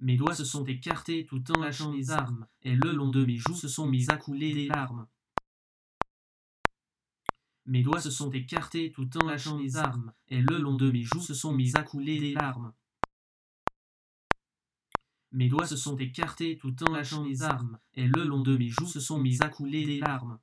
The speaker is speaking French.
Mes doigts se sont écartés tout en lâchant les armes, et le long de mes joues se sont mis à couler des larmes. Mes doigts se sont écartés tout en lâchant les armes, et le long de mes joues se sont mis à couler des larmes. Mes doigts se sont écartés tout en lâchant les armes, et le long de mes joues se sont mis à couler des larmes.